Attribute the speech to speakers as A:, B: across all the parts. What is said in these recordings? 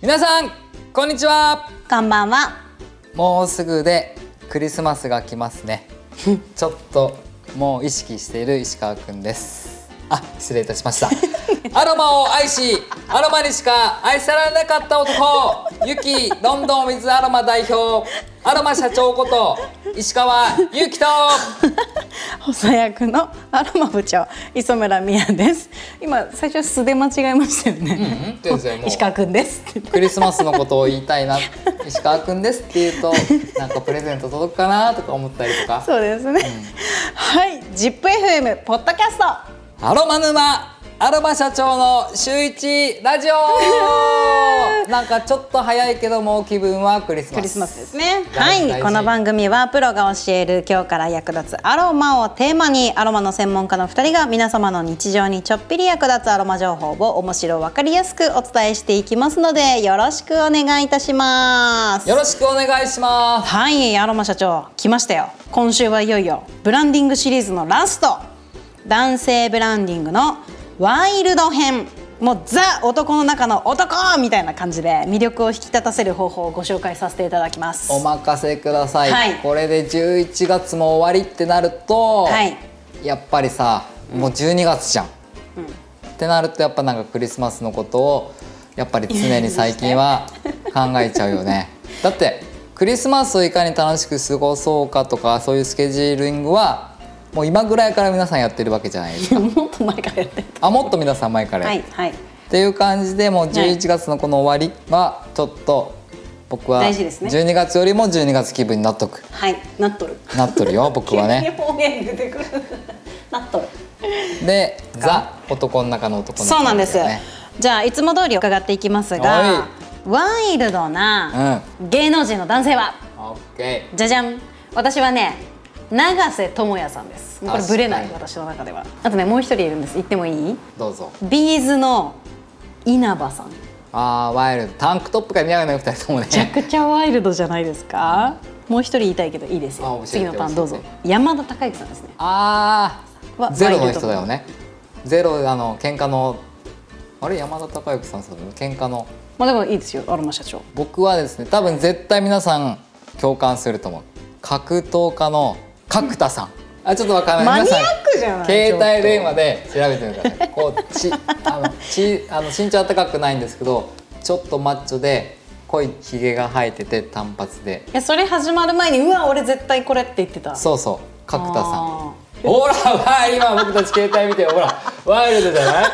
A: 皆さんこんにちは。
B: こんばんは。
A: もうすぐでクリスマスが来ますね。ちょっともう意識している石川くんです。あ失礼いたしましたアロマを愛しアロマにしか愛されなかった男ゆきロンドン水アロマ代表アロマ社長こと石川ゆきと
B: 補佐役のアロマ部長磯村美也です。今最初素で間違えましたよね。
A: うんうん
B: 石川くんです。
A: クリスマスのことを言いたいな石川くんですって言うとなんかプレゼント届くかなとか思ったりとか
B: そうですね。はい、ジップ FM ポッドキャスト。
A: アロマ沼アロマ社長の週一ラジオ。なんかちょっと早いけどもう気分はクリスマス。
B: クリスマスですね。はい、この番組はプロが教える今日から役立つアロマをテーマにアロマの専門家の2人が皆様の日常にちょっぴり役立つアロマ情報を面白わかりやすくお伝えしていきますのでよろしくお願いいたします。
A: よろしくお願いします。
B: はい、アロマ社長。来ましたよ。今週はいよいよ。ブランディングシリーズのラスト。男性ブランディングのワイルド編。もうザ男の中の男みたいな感じで魅力を引き立たせる方法をご紹介させていただきます。
A: お任せください、
B: はい。
A: これで11月も終わりってなると、
B: はい。
A: やっぱりさもう12月じゃん、ってなるとやっぱなんかクリスマスのことをやっぱり常に最近は 考えちゃうよね。だってクリスマスをいかに楽しく過ごそうかとかそういうスケジューリングはもう今ぐらいから皆さんやってるわけじゃないですか
B: もっと前からやってた。
A: あもっと皆さん前から
B: はいはい。
A: っていう感じでもう11月のこの終わりはちょっと僕は
B: 大事ですね
A: 12月よりも12月気分になっとく
B: はい、なっとる。
A: なっとるよ 僕は
B: 急に
A: ね
B: 方言出てくる。なっとる。
A: でザ男の中の男の子
B: そうなんです。
A: ね
B: じゃあいつも通り伺っていきますが、ワイルドな芸能人の男性は。
A: オッケ
B: じゃじゃん私はね永瀬智也さんです。これブレない私の中では。あとねもう一人いるんです。言ってもいい？
A: ーどうぞ。
B: ビーズの稲葉さん。め
A: あーワイルド。タンクトップが似合うね二人ともね。
B: ちゃくちゃワイルドじゃないですか？もう一人言いたいけどいいですよ。次のターンどうぞ。
A: 教
B: 山田孝之さんですね。
A: あ
B: は
A: ーゼロの人だよね。ゼロあの喧嘩のあれ？山田孝之さんそうだね喧嘩の。
B: まあでもいいですよアロマ社長。
A: 僕はですね多分絶対皆さん共感すると思う。格闘家の角田さん。あちょっとわかんない。
B: マニアックじゃない？
A: 携帯電話で調べてみてください。こうち あのちあの身長高くないんですけどちょっとマッチョで濃いひげが生えてて単発で。
B: いやそれ始まる前にうわ俺絶対これって言ってた。
A: そうそう角田さん。
B: あ
A: ほらわ今僕たち携帯見てよほらワイルドじゃない？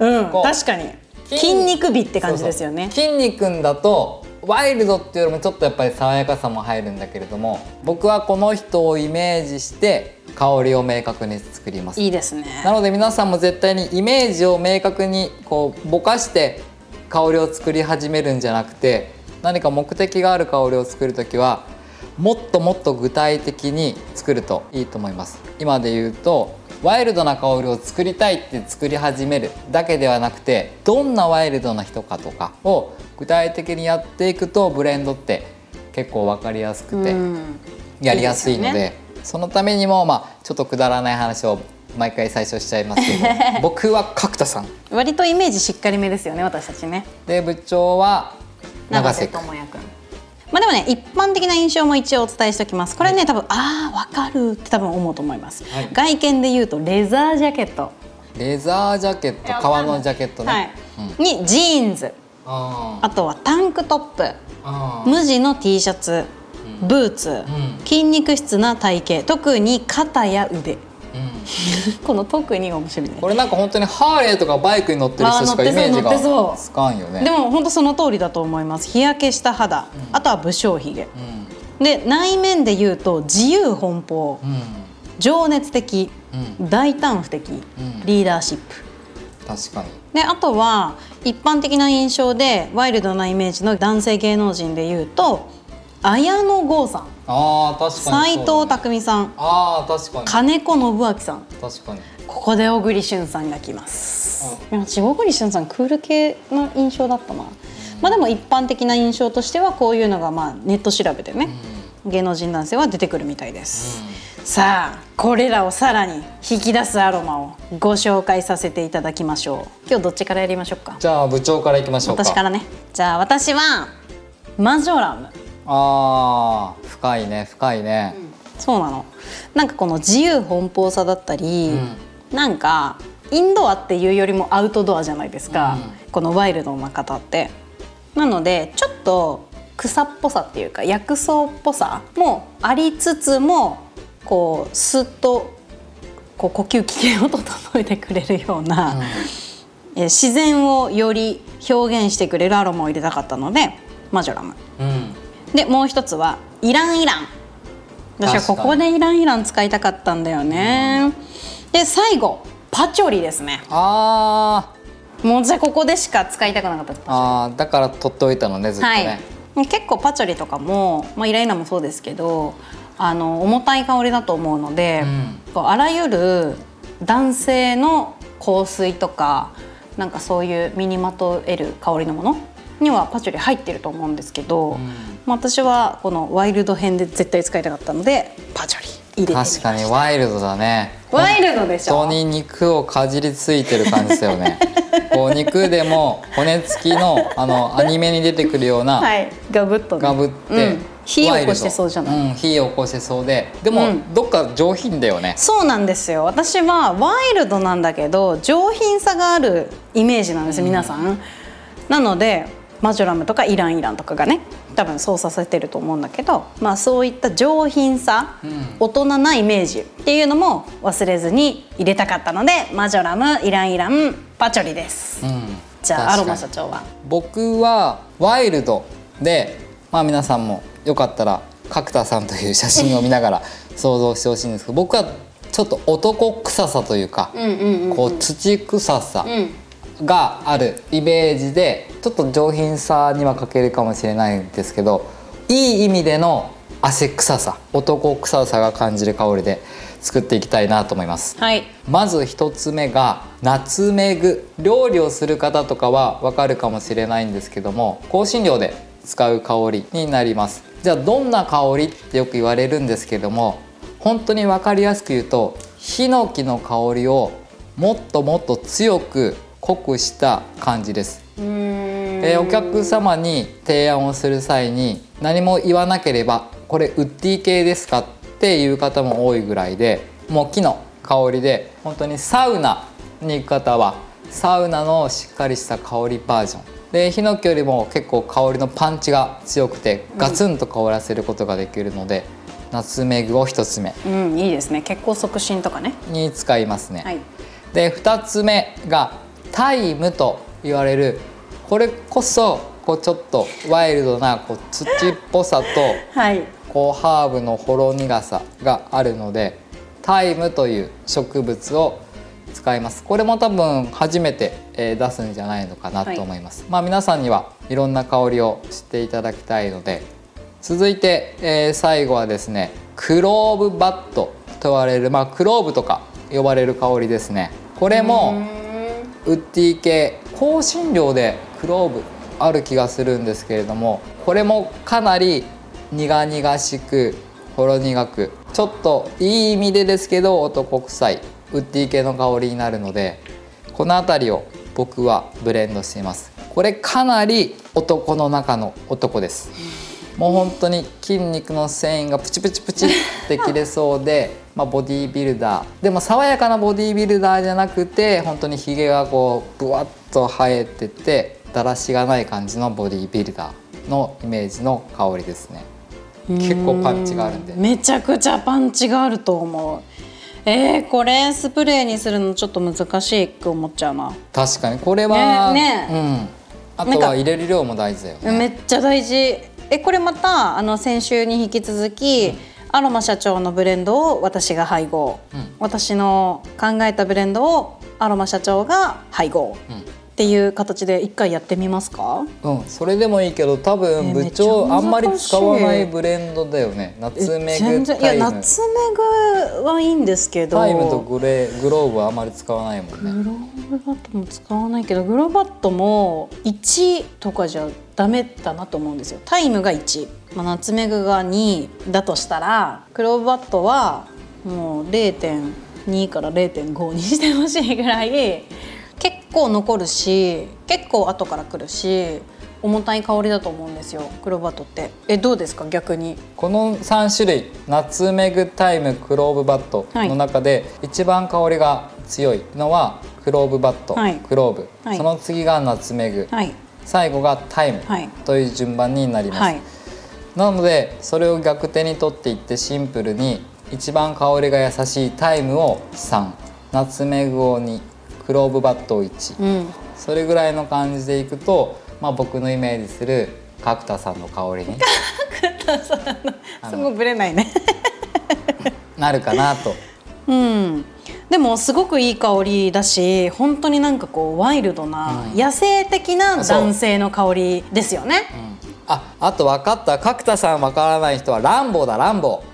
B: ーうん
A: こう
B: 確かに。筋肉美って感じですよね。
A: そうそう。筋肉だとワイルドっていうよりもちょっとやっぱり爽やかさも入るんだけれども僕はこの人をイメージして香りを明確に作ります。
B: いいですね。
A: なので皆さんも絶対にイメージを明確にこうぼかして香りを作り始めるんじゃなくて何か目的がある香りを作る時はもっともっと具体的に作るといいと思います。今で言うとワイルドな香りを作りたいって作り始めるだけではなくてどんなワイルドな人かとかを具体的にやっていくとブレンドって結構分かりやすくて
B: うん。
A: やりやすいので
B: いいですよ
A: そのためにもまあちょっとくだらない話を毎回最初しちゃいますけど 僕は角田さん。
B: 割とイメージしっかりめですよね私たちね。
A: で部長は永瀬君。
B: 智也君まあでもね一般的な印象も一応お伝えしておきます。これね、多分ああわかるって多分思うと思います、
A: はい。
B: 外見で言うとレザージャケット、
A: レザージャケット革のジャケットね、
B: はい。
A: うん。
B: にジーンズ。
A: あ
B: あとはタンクトップ。
A: あ
B: 無地の T シャツ。ブーツ、
A: ん。
B: 筋肉質な体型。特に肩や腕。
A: うん
B: この特にが面白いね
A: これなんか本当にハーレーとかバイクに乗ってる人しかイメージがつかんよね。
B: でも本当その通りだと思います。日焼けした肌、あとは武将髭。
A: うん。
B: で内面で言うと自由奔放。
A: うん。
B: 情熱的、
A: う
B: 大胆不敵、
A: ん。
B: リーダーシップ。
A: 確かに。
B: であとは一般的な印象でワイルドなイメージの男性芸能人でいうと綾野剛さん
A: あー確かに
B: 斎
A: そう。だね
B: 藤工さん。
A: あー確かに。
B: 金子信明さん。
A: 確かに。
B: ここで小栗旬さんが来ます、いや私小栗旬さんクール系の印象だったな、まあでも一般的な印象としてはこういうのがまあネット調べてね、芸能人男性は出てくるみたいです、さあこれらをさらに引き出すアロマをご紹介させていただきましょう。今日どっちからやりましょうか？
A: じゃあ部長からいきましょうか。
B: 私からね。じゃあ私はマジョラム
A: あー深いね深いね、
B: そうなの。なんかこの自由奔放さだったり、なんかインドアっていうよりもアウトドアじゃないですか、このワイルドな方って。なのでちょっと草っぽさっていうか薬草っぽさもありつつもこうスッとこう呼吸器系を整えてくれるような、えー自然をより表現してくれるアロマを入れたかったのでマジョラム。
A: うん
B: でもう一つはイランイラン。私はここでイランイラン使いたかったんだよね、で最後パチョリですね。
A: あー。
B: もうじゃあここでしか使いたくなかった
A: あーだから取っておいたのねずっと
B: はい。
A: ね、
B: 結構パチョリとかも、まあ、イライラもそうですけどあの重たい香りだと思うので、こうあらゆる男性の香水とかなんかそういう身にまとえる香りのものにはパチョリ入ってると思うんですけど、まあ、私はこのワイルド編で絶対使いたかったのでパチョリ入れて
A: 確
B: た。
A: かにワイルドだね。
B: ワイルドでしょ？
A: 本当に肉をかじりついてる感じですよね。こう肉でも骨付きのあのアニメに出てくるような、
B: はい。ガブッとね、
A: ガブって、
B: うん。火を起こしてそうじゃない、
A: うん、火を起こしてそうで。でも、
B: うん。
A: どっか上品だよね。
B: そうなんですよ。私はワイルドなんだけど上品さがあるイメージなんです、皆さん。なのでマジョラムとかイランイランとかがね多分そうさせてると思うんだけど、まあ、そういった上品さ、大人なイメージっていうのも忘れずに入れたかったのでマジョラムイランイランパチョリです、
A: うん。
B: じゃあアロマ社長は？
A: 僕はワイルドでまあ皆さんもよかったら角田さんという写真を見ながら 想像してほしいんですけど僕はちょっと男臭さというか、こう土臭さがあるイメージでちょっと上品さには欠けるかもしれないんですけどいい意味での汗臭さ男臭さが感じる香りで作っていきたいなと思います。
B: はい。
A: まず一つ目がナツメグ。料理をする方とかはわかるかもしれないんですけども香辛料で使う香りになります。じゃあどんな香りってよく言われるんですけども本当に分かりやすく言うとヒノキの香りをもっともっと強く濃くした感じです。えーお客様に提案をする際に何も言わなければこれウッディ系ですかっていう方も多いぐらいでもう木の香りで本当にサウナに行く方はサウナのしっかりした香りバージョン。でヒノキよりも結構香りのパンチが強くてガツンと香らせることができるので、ナツメグを1つ目。
B: うんいいですね。血行促進とかね。
A: に使いますね。
B: はい。
A: で2つ目がタイムと言われるこれこそこうちょっとワイルドなこう土っぽさと
B: はい。
A: こうハーブのほろ苦さがあるのでタイムという植物を使います。これも多分初めて、えー出すんじゃないのかなと思います、まあ皆さんにはいろんな香りを知っていただきたいので続いて、えー最後はですねクローブバットと言われるまあクローブとか呼ばれる香りですね。これもウッディ系香辛料でクローブある気がするんですけれどもこれもかなり苦々しくほろ苦くちょっといい意味でですけど男臭いウッディ系の香りになるのでこの辺りを僕はブレンドしています。これかなり男の中の男です。もう本当に筋肉の繊維がプチプチプチって切れそうで、まあ、ボディービルダー。でも爽やかなボディービルダーじゃなくて本当にひげがこうブワッと生えててだらしがない感じのボディービルダーのイメージの香りですね。結構パンチがあるんで。
B: めちゃくちゃパンチがあると思う。えー、これスプレーにするのちょっと難しいく思っちゃうな、
A: 確かに。これは、
B: ねね。
A: うん、あとは入れる量も大事だよね。
B: めっちゃ大事。えこれまたあの先週に引き続き、アロマ社長のブレンドを私が配合、私の考えたブレンドをアロマ社長が配合、っていう形で一回やってみますか？
A: うん、それでもいいけど多分部長あ
B: 難しい。
A: んまり使わないブレンドだよね。ナツメグタイム。
B: やナツメグはいいんですけど。
A: タイムとグレーグローブはあんまり使わないもんね。
B: グローバットも使わないけどグローバットも1とかじゃダメだなと思うんですよ。タイムが1、まあ、ナツメグが2だとしたらグローバットはもう0.2から0.5にしてほしいぐらい結構残るし結構後から来るし重たい香りだと思うんですよクローバットって。えどうですか？逆に。
A: この3種類ナツメグタイムクローブバットの中で一番香りが強いのはクローブバット、
B: はい。
A: クローブ、
B: はい。
A: その次がナツメグ、
B: はい。
A: 最後がタイム
B: はい。
A: という順番になります、
B: はい。
A: なのでそれを逆手に取っていってシンプルに一番香りが優しいタイムを3ナツメグを2クローブバットを1、
B: うん。
A: それぐらいの感じでいくと、まあ、僕のイメージする角田さんの香りに
B: すごいぶれないね。
A: なるかなと。
B: うん。でもすごくいい香りだし本当になんかこうワイルドな、野生的な男性の香りですよね、
A: ああと分かった。角田さん分からない人はランボーだランボー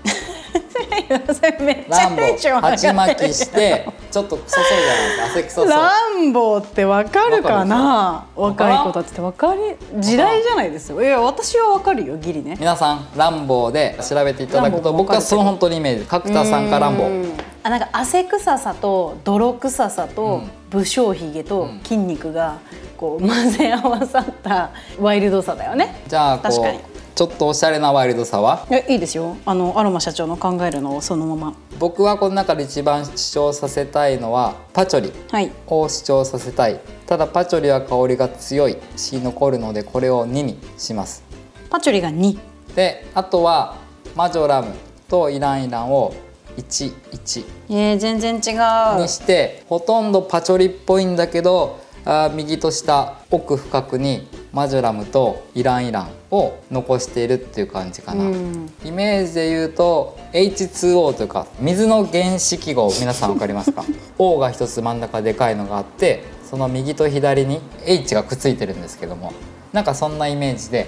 B: めっちゃテンション上がる
A: 鉢巻きしてちょっとクソそうじゃないですか汗くそそう。
B: ランボーってわかるかな？
A: わ
B: 若い子たちってわかり時代じゃないですよ。いや私はわかるよギリね。
A: 皆さんランボーで調べていただくと僕はその本当にイメージ。角田さんかランボー。
B: あなんか汗臭さと泥臭さと
A: うん。
B: 武将髭と筋肉がこう混ぜ合わさったワイルドさだよね。
A: じゃあこ
B: 確かに。
A: うちょっとおしゃれなワイルドさは？い
B: やいいですよ。あのアロマ社長の考えるのをそのまま。
A: 僕はこの中で一番主張させたいのはパチョリ。
B: はい。
A: を主張させたい。ただパチョリは香りが強い。し残るのでこれを2にします。
B: パチョリが2
A: であとはマジョラムとイランイランを11
B: えー、全然違う。
A: にしてほとんどパチョリっぽいんだけどあー右と下奥深くにマジョラムとイランイランを残しているっていう感じかな、
B: うん。
A: イメージで言うと H2O というか水の原子記号皆さん分かりますか？O が一つ真ん中でかいのがあってその右と左に H がくっついてるんですけどもなんかそんなイメージで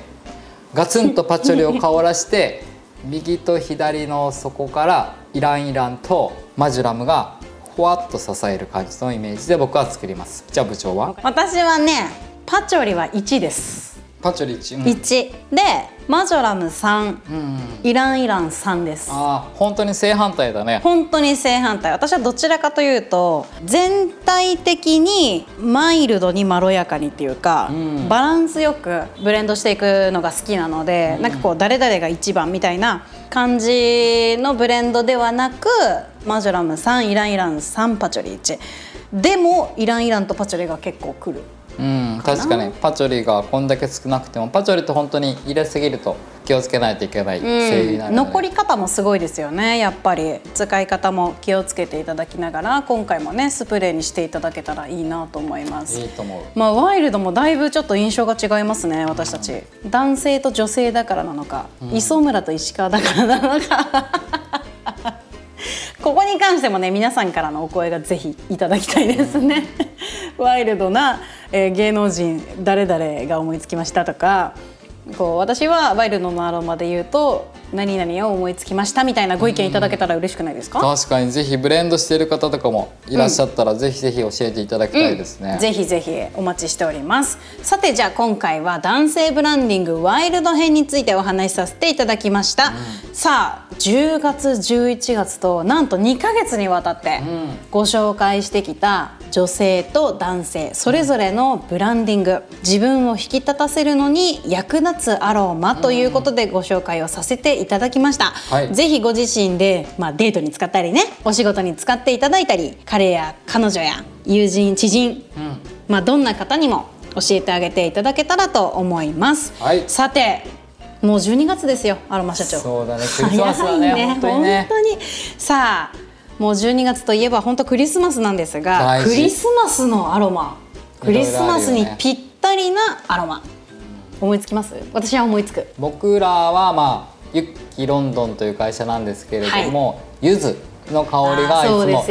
A: ガツンとパチョリを香らして 右と左の底からイランイランとマジュラムがふわっと支える感じのイメージで僕は作ります。じゃあ部長は？
B: 私はねパチョリは1です
A: パチョリ1、うん。
B: 1でマジョラム3
A: うん。
B: イランイラン3です。
A: ああ本当に正反対だね。
B: 本当に正反対。私はどちらかというと全体的にマイルドにまろやかにっていうか、
A: うん。
B: バランスよくブレンドしていくのが好きなので、なんかこう誰々が一番みたいな感じのブレンドではなくマジョラム3イランイラン3パチョリ1でもイランイランとパチョリが結構くる
A: うん、確かに。パチョリがこんだけ少なくてもパチョリって本当に入れすぎると気をつけないといけない精油になるので、
B: 残り方もすごいですよねやっぱり。使い方も気をつけていただきながら今回もねスプレーにしていただけたらいいなと思います。
A: いいと思う。
B: まあワイルドもだいぶちょっと印象が違いますね私たち。男性と女性だからなのか、磯村と石川だからなのかここに関してもね皆さんからのお声がぜひいただきたいですね。ワイルドな、えー芸能人誰々が思いつきましたとかこう私はワイルドのアロマで言うと何々を思いつきましたみたいなご意見いただけたら嬉しくないですか、
A: 確かにぜひブレンドしている方とかもいらっしゃったら、ぜひぜひ教えていただきたいですね、
B: ぜひぜひお待ちしております。さてじゃあ今回は男性ブランディングワイルド編についてお話しさせていただきました、さあ10月11月となんと2ヶ月にわたってご紹介してきた女性と男性それぞれのブランディング。自分を引き立たせるのに役立つアロマということでご紹介をさせていただきました、
A: はい。
B: ぜひご自身で、まあ、デートに使ったりねお仕事に使っていただいたり彼や彼女や友人知人、まあ、どんな方にも教えてあげていただけたらと思います、
A: はい。
B: さてもう12月ですよアロマ社長。
A: そうだねクリスマスだね
B: 早い
A: 本当にね。
B: 本当に。さあもう12月といえば本当クリスマスなんですがクリスマスのアロマ。クリスマスにぴったりなアロマ、思いつきます？私は思いつく。
A: 僕らはまあユッキロンドンという会社なんですけれども、柚子の香りがいつも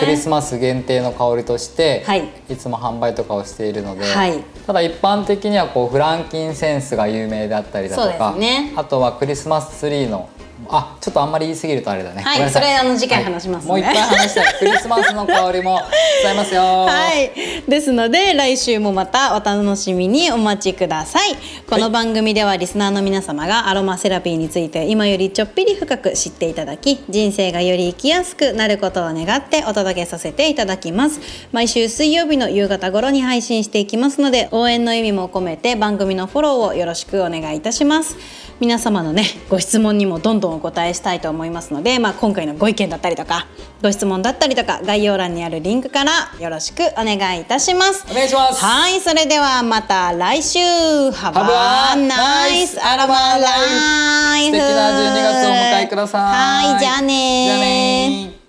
A: クリスマス限定の香りとして、
B: はい。
A: い、つも販売とかをしているので、
B: はい。
A: ただ一般的にはこうフランキンセンスが有名であったりだとか、あとはクリスマスツリーのあちょっとあんまり言い過ぎるとあれだね。
B: はいそれあの次回話しますね。
A: もういっぱい話したい。クリスマスの香りも伝えますよ。
B: はい、ですので来週もまたお楽しみにお待ちください。この番組ではリスナーの皆様がアロマセラピーについて今よりちょっぴり深く知っていただき人生がより生きやすくなることを願ってお届けさせていただきます。毎週水曜日の夕方頃に配信していきますので応援の意味も込めて番組のフォローをよろしくお願いいたします。皆様のねご質問にもどんどんお答えしたいと思いますので、まあ、今回のご意見だったりとかご質問だったりとか概要欄にあるリンクからよろしくお願いいたします。
A: お願いします。
B: はいそれではまた来週。Have
A: a
B: nice life
A: 素敵な12月をお迎えください。
B: はいじゃあね